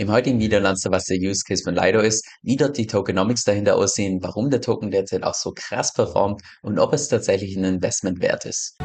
Im heutigen Video lernst du, was der Use Case von Lido ist, wie dort die Tokenomics dahinter aussehen, warum der Token derzeit auch so krass performt und ob es tatsächlich ein Investment wert ist.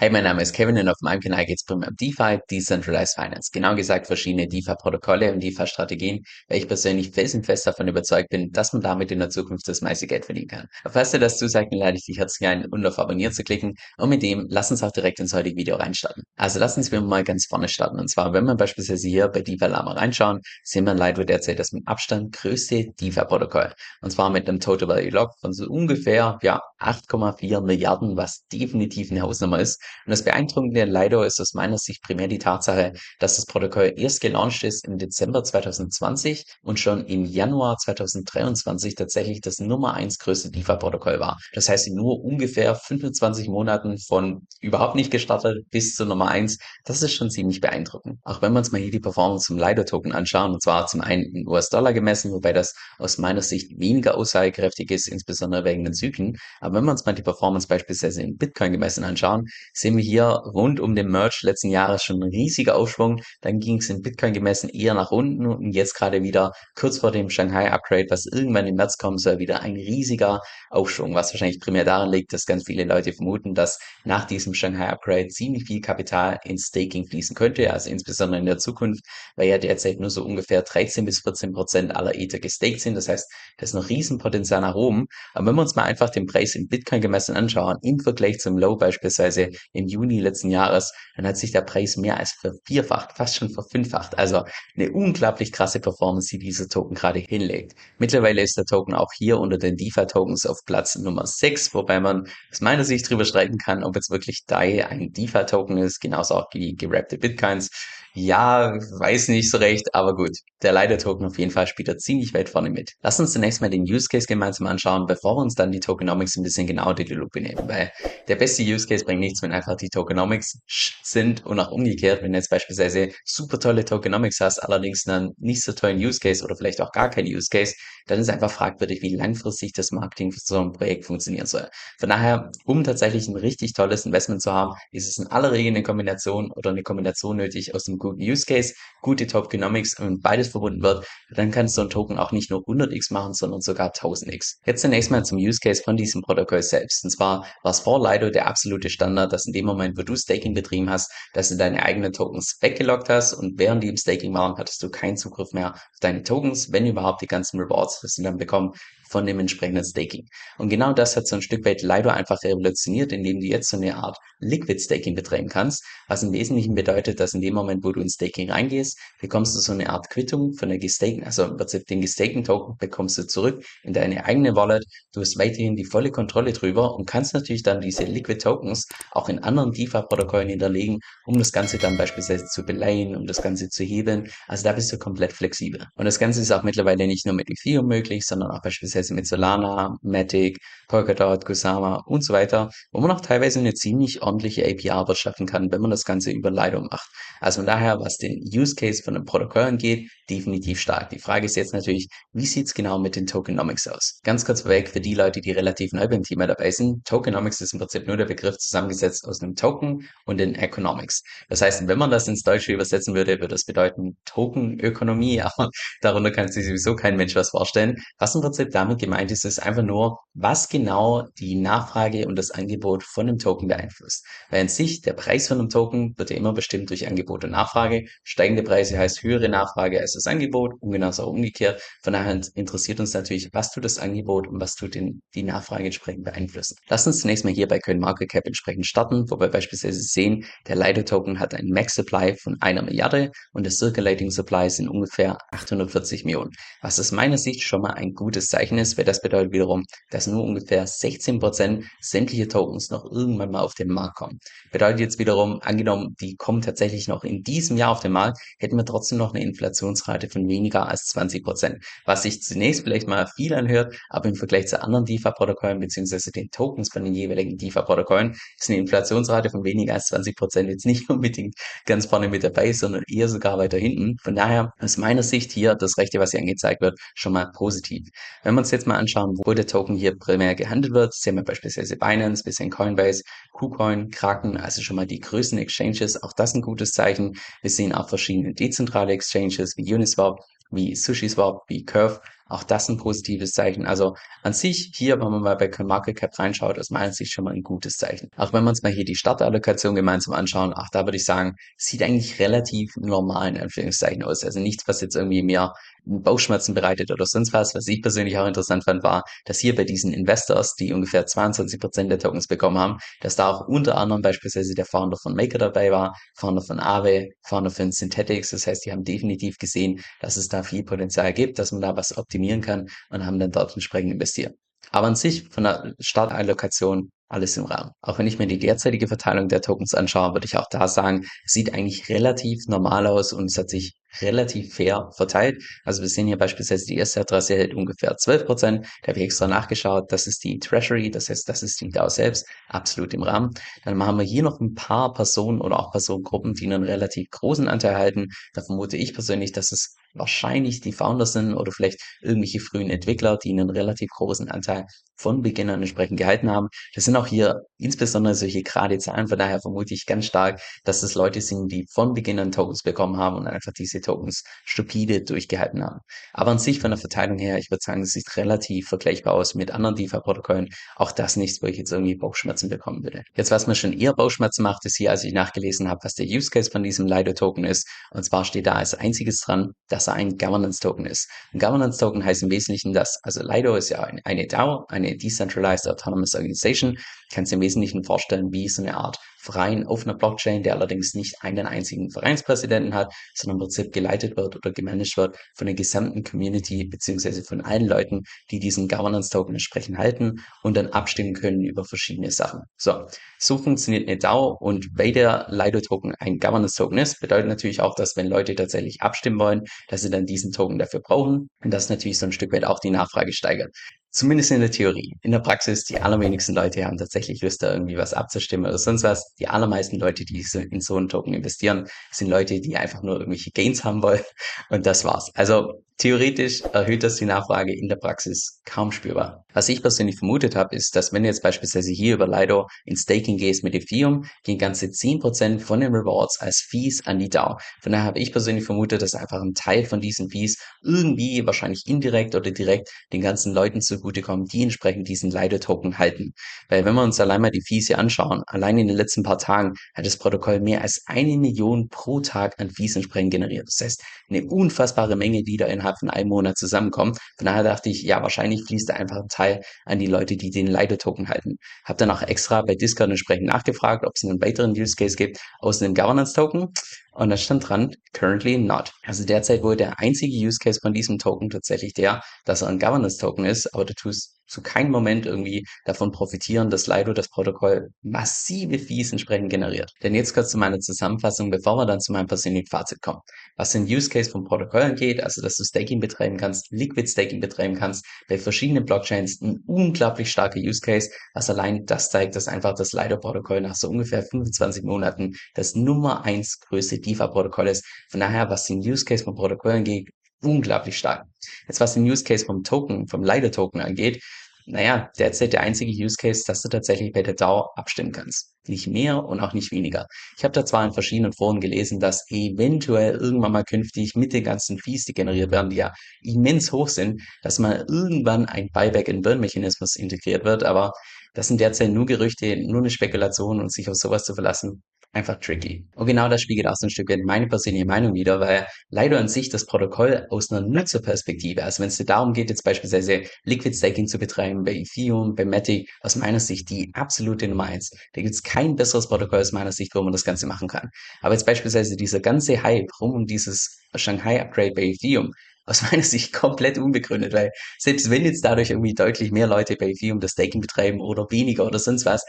Hey, mein Name ist Kevin und auf meinem Kanal geht es primär um DeFi, Decentralized Finance. Genau gesagt verschiedene DeFi-Protokolle und DeFi-Strategien, weil ich persönlich felsenfest davon überzeugt bin, dass man damit in der Zukunft das meiste Geld verdienen kann. Falls dir das zusagt, lade ich dich herzlich ein, und auf Abonnieren zu klicken. Und mit dem, lass uns auch direkt ins heutige Video reinstarten. Also lass uns mal ganz vorne starten. Und zwar, wenn wir beispielsweise hier bei DeFi Lama reinschauen, sehen wir Lido derzeit das mit Abstand größte DeFi-Protokoll. Und zwar mit einem Total Value Lock von so ungefähr, ja, 8,4 Milliarden, was definitiv eine Hausnummer ist. Und das Beeindruckende leider ist aus meiner Sicht primär die Tatsache, dass das Protokoll erst gelauncht ist im Dezember 2020 und schon im Januar 2023 tatsächlich das Nummer eins größte DeFi-Protokoll war. Das heißt, in nur ungefähr 25 Monaten von überhaupt nicht gestartet bis zur Nummer eins, das ist schon ziemlich beeindruckend. Auch wenn wir uns mal hier die Performance zum Lido-Token anschauen, und zwar zum einen in US-Dollar gemessen, wobei das aus meiner Sicht weniger aussagekräftig ist, insbesondere wegen den Zyklen. Aber wenn wir uns mal die Performance beispielsweise in Bitcoin gemessen anschauen, sehen wir hier rund um den Merch letzten Jahres schon ein riesiger Aufschwung. Dann ging es in Bitcoin gemessen eher nach unten und jetzt gerade wieder kurz vor dem Shanghai Upgrade, was irgendwann im März kommen soll, wieder ein riesiger Aufschwung, was wahrscheinlich primär daran liegt, dass ganz viele Leute vermuten, dass nach diesem Shanghai Upgrade ziemlich viel Kapital in Staking fließen könnte, also insbesondere in der Zukunft, weil ja derzeit nur so ungefähr 13 bis 14 Prozent aller Ether gestaked sind. Das heißt, das ist noch Riesenpotenzial nach oben. Aber wenn wir uns mal einfach den Preis in Bitcoin gemessen anschauen, im Vergleich zum Low beispielsweise im Juni letzten Jahres, dann hat sich der Preis mehr als vervierfacht, fast schon verfünffacht. Also eine unglaublich krasse Performance, die dieser Token gerade hinlegt. Mittlerweile ist der Token auch hier unter den DeFi-Tokens auf Platz Nummer 6, wobei man aus meiner Sicht drüber streiten kann, ob jetzt wirklich DAI ein DeFi-Token ist, genauso auch die gerappte Bitcoins. Ja, weiß nicht so recht, aber gut. Der Leider-Token auf jeden Fall spielt da ziemlich weit vorne mit. Lass uns zunächst mal den Use Case gemeinsam anschauen, bevor wir uns dann die Tokenomics ein bisschen genauer die Lupe nehmen, weil der beste Use Case bringt nichts, wenn einfach die Tokenomics sind und auch umgekehrt, wenn du jetzt beispielsweise super tolle Tokenomics hast, allerdings einen nicht so tollen Use Case oder vielleicht auch gar keinen Use Case, dann ist einfach fragwürdig, wie langfristig das Marketing für so ein Projekt funktionieren soll. Von daher, um tatsächlich ein richtig tolles Investment zu haben, ist es in aller Regel eine Kombination oder eine Kombination nötig aus dem guten Use Case, gute Tokenomics und beides verbunden wird, dann kannst du ein Token auch nicht nur 100x machen, sondern sogar 1000x. Jetzt zunächst mal zum Use Case von diesem Protokoll selbst. Und zwar war es vor Lido der absolute Standard, dass in dem Moment, wo du Staking betrieben hast, dass du deine eigenen Tokens weggelockt hast und während die im Staking waren, hattest du keinen Zugriff mehr auf deine Tokens, wenn überhaupt die ganzen Rewards, das sie dann bekommen, von dem entsprechenden Staking. Und genau das hat so ein Stück weit Lido einfach revolutioniert, indem du jetzt so eine Art Liquid Staking betreiben kannst, was im Wesentlichen bedeutet, dass in dem Moment, wo du in Staking reingehst, bekommst du so eine Art Quittung von der gestaken, also im Prinzip den gestaken Token bekommst du zurück in deine eigene Wallet. Du hast weiterhin die volle Kontrolle drüber und kannst natürlich dann diese Liquid Tokens auch in anderen DeFi-Protokollen hinterlegen, um das Ganze dann beispielsweise zu beleihen, um das Ganze zu hebeln. Also da bist du komplett flexibel. Und das Ganze ist auch mittlerweile nicht nur mit Ethereum möglich, sondern auch beispielsweise mit Solana, Matic, Polkadot, Kusama und so weiter, wo man auch teilweise eine ziemlich ordentliche API aber schaffen kann, wenn man das Ganze über Lido macht. Also von daher, was den Use Case von einem Protokoll angeht, definitiv stark. Die Frage ist jetzt natürlich, wie sieht's genau mit den Tokenomics aus? Ganz kurz vorweg für die Leute, die relativ neu beim Thema dabei sind. Tokenomics ist im Prinzip nur der Begriff zusammengesetzt aus einem Token und den Economics. Das heißt, wenn man das ins Deutsche übersetzen würde, würde das bedeuten Tokenökonomie, aber darunter kann sich sowieso kein Mensch was vorstellen. Was im Prinzip damit gemeint ist, ist einfach nur, was genau die Nachfrage und das Angebot von einem Token beeinflusst. Weil an sich der Preis von einem Token wird ja immer bestimmt durch Angebot und Nachfrage. Steigende Preise heißt höhere Nachfrage als das Angebot und genauso auch umgekehrt. Von daher interessiert uns natürlich, was tut das Angebot und was tut den, die Nachfrage entsprechend beeinflussen. Lass uns zunächst mal hier bei CoinMarketCap entsprechend starten, wo wir beispielsweise sehen, der Lido-Token hat einen Max-Supply von einer Milliarde und der Circulating Supply sind ungefähr 840 Millionen, was aus meiner Sicht schon mal ein gutes Zeichen ist, weil das bedeutet wiederum, dass nur ungefähr 16 Prozent sämtliche Tokens noch irgendwann mal auf den Markt kommen. Bedeutet jetzt wiederum, angenommen, die kommen tatsächlich noch in diesem Jahr auf den Markt, hätten wir trotzdem noch eine Inflationsrate von weniger als 20 Prozent. Was sich zunächst vielleicht mal viel anhört, aber im Vergleich zu anderen DeFi-Protokollen beziehungsweise den Tokens von den jeweiligen DeFi-Protokollen ist eine Inflationsrate von weniger als 20 Prozent jetzt nicht unbedingt ganz vorne mit dabei, sondern eher sogar weiter hinten. Von daher aus meiner Sicht hier das Rechte, was hier angezeigt wird, schon mal positiv. Wenn wir uns jetzt mal anschauen, wo der Token hier primär gehandelt wird, sehen wir beispielsweise Binance, bisschen Coinbase, KuCoin, Kraken, also schon mal die größten Exchanges, auch das ein gutes Zeichen. Wir sehen auch verschiedene dezentrale Exchanges wie Uniswap, wie SushiSwap, wie Curve, auch das ein positives Zeichen. Also an sich hier, wenn man mal bei CoinMarketCap reinschaut, aus meiner Sicht schon mal ein gutes Zeichen. Auch wenn wir uns mal hier die Startallokation gemeinsam anschauen, auch da würde ich sagen, sieht eigentlich relativ normal in Anführungszeichen aus. Also nichts, was jetzt irgendwie mehr Bauchschmerzen bereitet oder sonst was. Was ich persönlich auch interessant fand, war, dass hier bei diesen Investors, die ungefähr 22 Prozent der Tokens bekommen haben, dass da auch unter anderem beispielsweise der Founder von Maker dabei war, Founder von Aave, Founder von Synthetics. Das heißt, die haben definitiv gesehen, dass es da viel Potenzial gibt, dass man da was optimieren kann und haben dann dort entsprechend investiert. Aber an sich von der Startallokation alles im Rahmen. Auch wenn ich mir die derzeitige Verteilung der Tokens anschaue, würde ich auch da sagen, sieht eigentlich relativ normal aus und es hat sich relativ fair verteilt. Also wir sehen hier beispielsweise die erste Adresse hält ungefähr 12 Prozent. Da habe ich extra nachgeschaut. Das ist die Treasury, das heißt, das ist die DAO selbst, absolut im Rahmen. Dann haben wir hier noch ein paar Personen oder auch Personengruppen, die einen relativ großen Anteil halten. Da vermute ich persönlich, dass es wahrscheinlich die Founders sind oder vielleicht irgendwelche frühen Entwickler, die einen relativ großen Anteil von Beginn an entsprechend gehalten haben. Das sind auch hier insbesondere solche gerade Zahlen, von daher vermute ich ganz stark, dass es Leute sind, die von Beginn an Tokens bekommen haben und einfach diese Tokens stupide durchgehalten haben. Aber an sich von der Verteilung her, ich würde sagen, es sieht relativ vergleichbar aus mit anderen DeFi-Protokollen. Auch das nichts, wo ich jetzt irgendwie Bauchschmerzen bekommen würde. Jetzt, was mir schon eher Bauchschmerzen macht, ist hier, als ich nachgelesen habe, was der Use Case von diesem Lido-Token ist. Und zwar steht da als einziges dran, dass ein Governance-Token ist. Ein Governance-Token heißt im Wesentlichen das, also Lido ist ja eine DAO, eine Decentralized Autonomous Organization. Kannst du im Wesentlichen vorstellen, wie so eine Art Verein auf einer Blockchain, der allerdings nicht einen einzigen Vereinspräsidenten hat, sondern im Prinzip geleitet wird oder gemanagt wird von der gesamten Community beziehungsweise von allen Leuten, die diesen Governance-Token entsprechend halten und dann abstimmen können über verschiedene Sachen. So, so funktioniert eine DAO und weil der Lido-Token ein Governance-Token ist, bedeutet natürlich auch, dass wenn Leute tatsächlich abstimmen wollen, dass sie dann diesen Token dafür brauchen und das natürlich so ein Stück weit auch die Nachfrage steigert. Zumindest in der Theorie. In der Praxis, die allerwenigsten Leute haben tatsächlich Lust, da irgendwie was abzustimmen oder sonst was. Die allermeisten Leute, die in so einen Token investieren, sind Leute, die einfach nur irgendwelche Gains haben wollen. Und das war's. Also Theoretisch erhöht das die Nachfrage in der Praxis kaum spürbar. Was ich persönlich vermutet habe, ist, dass wenn du jetzt beispielsweise hier über Lido in Staking gehst mit Ethereum, gehen ganze 10% von den Rewards als Fees an die DAO. Von daher habe ich persönlich vermutet, dass einfach ein Teil von diesen Fees irgendwie wahrscheinlich indirekt oder direkt den ganzen Leuten zugutekommen, die entsprechend diesen Lido-Token halten. Weil wenn wir uns allein mal die Fees hier anschauen, allein in den letzten paar Tagen hat das Protokoll mehr als eine Million pro Tag an Fees entsprechend generiert. Das heißt, eine unfassbare Menge, die da innerhalb innerhalb von einem Monat zusammenkommen. Von daher dachte ich, ja, wahrscheinlich fließt da einfach ein Teil an die Leute, die den Leider-Token halten. Habe dann auch extra bei Discord entsprechend nachgefragt, ob es einen weiteren Use Case gibt aus einem Governance-Token. Und da stand dran, currently not. Also derzeit wohl der einzige Use Case von diesem Token tatsächlich der, dass er ein Governance-Token ist, aber du tust zu keinem Moment irgendwie davon profitieren, dass Lido das Protokoll massive Fees entsprechend generiert. Denn jetzt kurz zu meiner Zusammenfassung, bevor wir dann zu meinem persönlichen Fazit kommen. Was den Use Case vom Protokoll angeht, also dass du Staking betreiben kannst, Liquid Staking betreiben kannst, bei verschiedenen Blockchains ein unglaublich starker Use Case, was allein das zeigt, dass einfach das Lido-Protokoll nach so ungefähr 25 Monaten das Nummer eins größte DeFi-Protokoll ist. Von daher, was den Use Case vom Protokoll angeht, unglaublich stark. Jetzt was den Use Case vom Token, vom Lido Token angeht, naja, derzeit der einzige Use Case, dass du tatsächlich bei der DAO abstimmen kannst. Nicht mehr und auch nicht weniger. Ich habe da zwar in verschiedenen Foren gelesen, dass eventuell irgendwann mal künftig mit den ganzen Fees, die generiert werden, die ja immens hoch sind, dass mal irgendwann ein Buyback-and-Burn-Mechanismus integriert wird, aber das sind derzeit nur Gerüchte, nur eine Spekulation und sich auf sowas zu verlassen, einfach tricky. Und genau das spiegelt auch so ein Stück weit meine persönliche Meinung wieder, weil leider an sich das Protokoll aus einer Nutzerperspektive, also wenn es darum geht, jetzt beispielsweise Liquid Staking zu betreiben bei Ethereum, bei Matic, aus meiner Sicht die absolute Nummer eins. Da gibt es kein besseres Protokoll aus meiner Sicht, wo man das Ganze machen kann. Aber jetzt beispielsweise dieser ganze Hype rum um dieses Shanghai Upgrade bei Ethereum, aus meiner Sicht komplett unbegründet, weil selbst wenn jetzt dadurch irgendwie deutlich mehr Leute bei Ethereum das Staking betreiben oder weniger oder sonst was,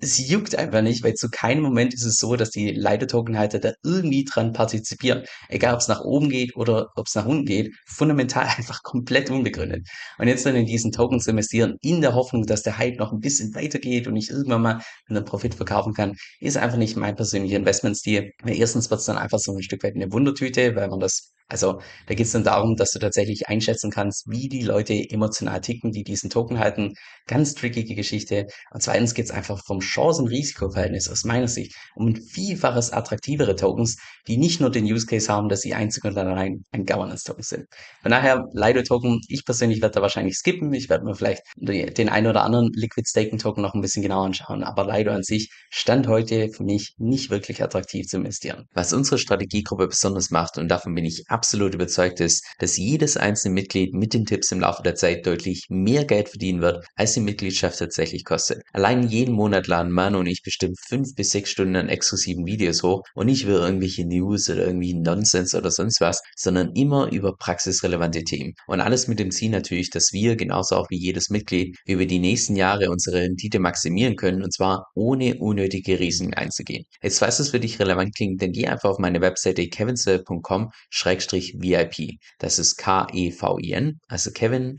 es juckt einfach nicht, weil zu keinem Moment ist es so, dass die Leiter-Token-Halter da irgendwie dran partizipieren. Egal, ob es nach oben geht oder ob es nach unten geht, fundamental einfach komplett unbegründet. Und jetzt dann in diesen Token zu investieren, in der Hoffnung, dass der Hype noch ein bisschen weitergeht und ich irgendwann mal einen Profit verkaufen kann, ist einfach nicht mein persönlicher Investmentstil. Erstens wird es dann einfach so ein Stück weit eine Wundertüte, weil man das Also da geht es dann darum, dass du tatsächlich einschätzen kannst, wie die Leute emotional ticken, die diesen Token halten. Ganz trickige Geschichte. Und zweitens geht es einfach vom Chancen-Risiko-Verhältnis aus meiner Sicht um ein Vielfaches attraktivere Tokens, die nicht nur den Use Case haben, dass sie einzig und allein ein Governance-Token sind. Von daher, Lido-Token, ich persönlich werde da wahrscheinlich skippen. Ich werde mir vielleicht den einen oder anderen Liquid-Staking-Token noch ein bisschen genauer anschauen. Aber Lido an sich stand heute für mich nicht wirklich attraktiv zu investieren. Was unsere Strategiegruppe besonders macht, und davon bin ich überzeugt ist, dass jedes einzelne Mitglied mit den Tipps im Laufe der Zeit deutlich mehr Geld verdienen wird, als die Mitgliedschaft tatsächlich kostet. Allein jeden Monat laden Manu und ich bestimmt fünf bis sechs Stunden an exklusiven Videos hoch und nicht über irgendwelche News oder irgendwie Nonsens oder sonst was, sondern immer über praxisrelevante Themen. Und alles mit dem Ziel natürlich, dass wir, genauso auch wie jedes Mitglied, über die nächsten Jahre unsere Rendite maximieren können und zwar ohne unnötige Risiken einzugehen. Jetzt falls es für dich relevant klingt, dann geh einfach auf meine Webseite kevinswell.com VIP. Das ist K-E-V-I-N, also Kevin,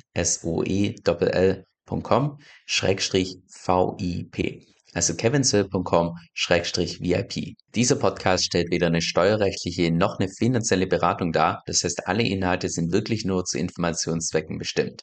Schrägstrich V-I-P. Also kevinsill.com Schrägstrich VIP. Dieser Podcast stellt weder eine steuerrechtliche noch eine finanzielle Beratung dar. Das heißt, alle Inhalte sind wirklich nur zu Informationszwecken bestimmt.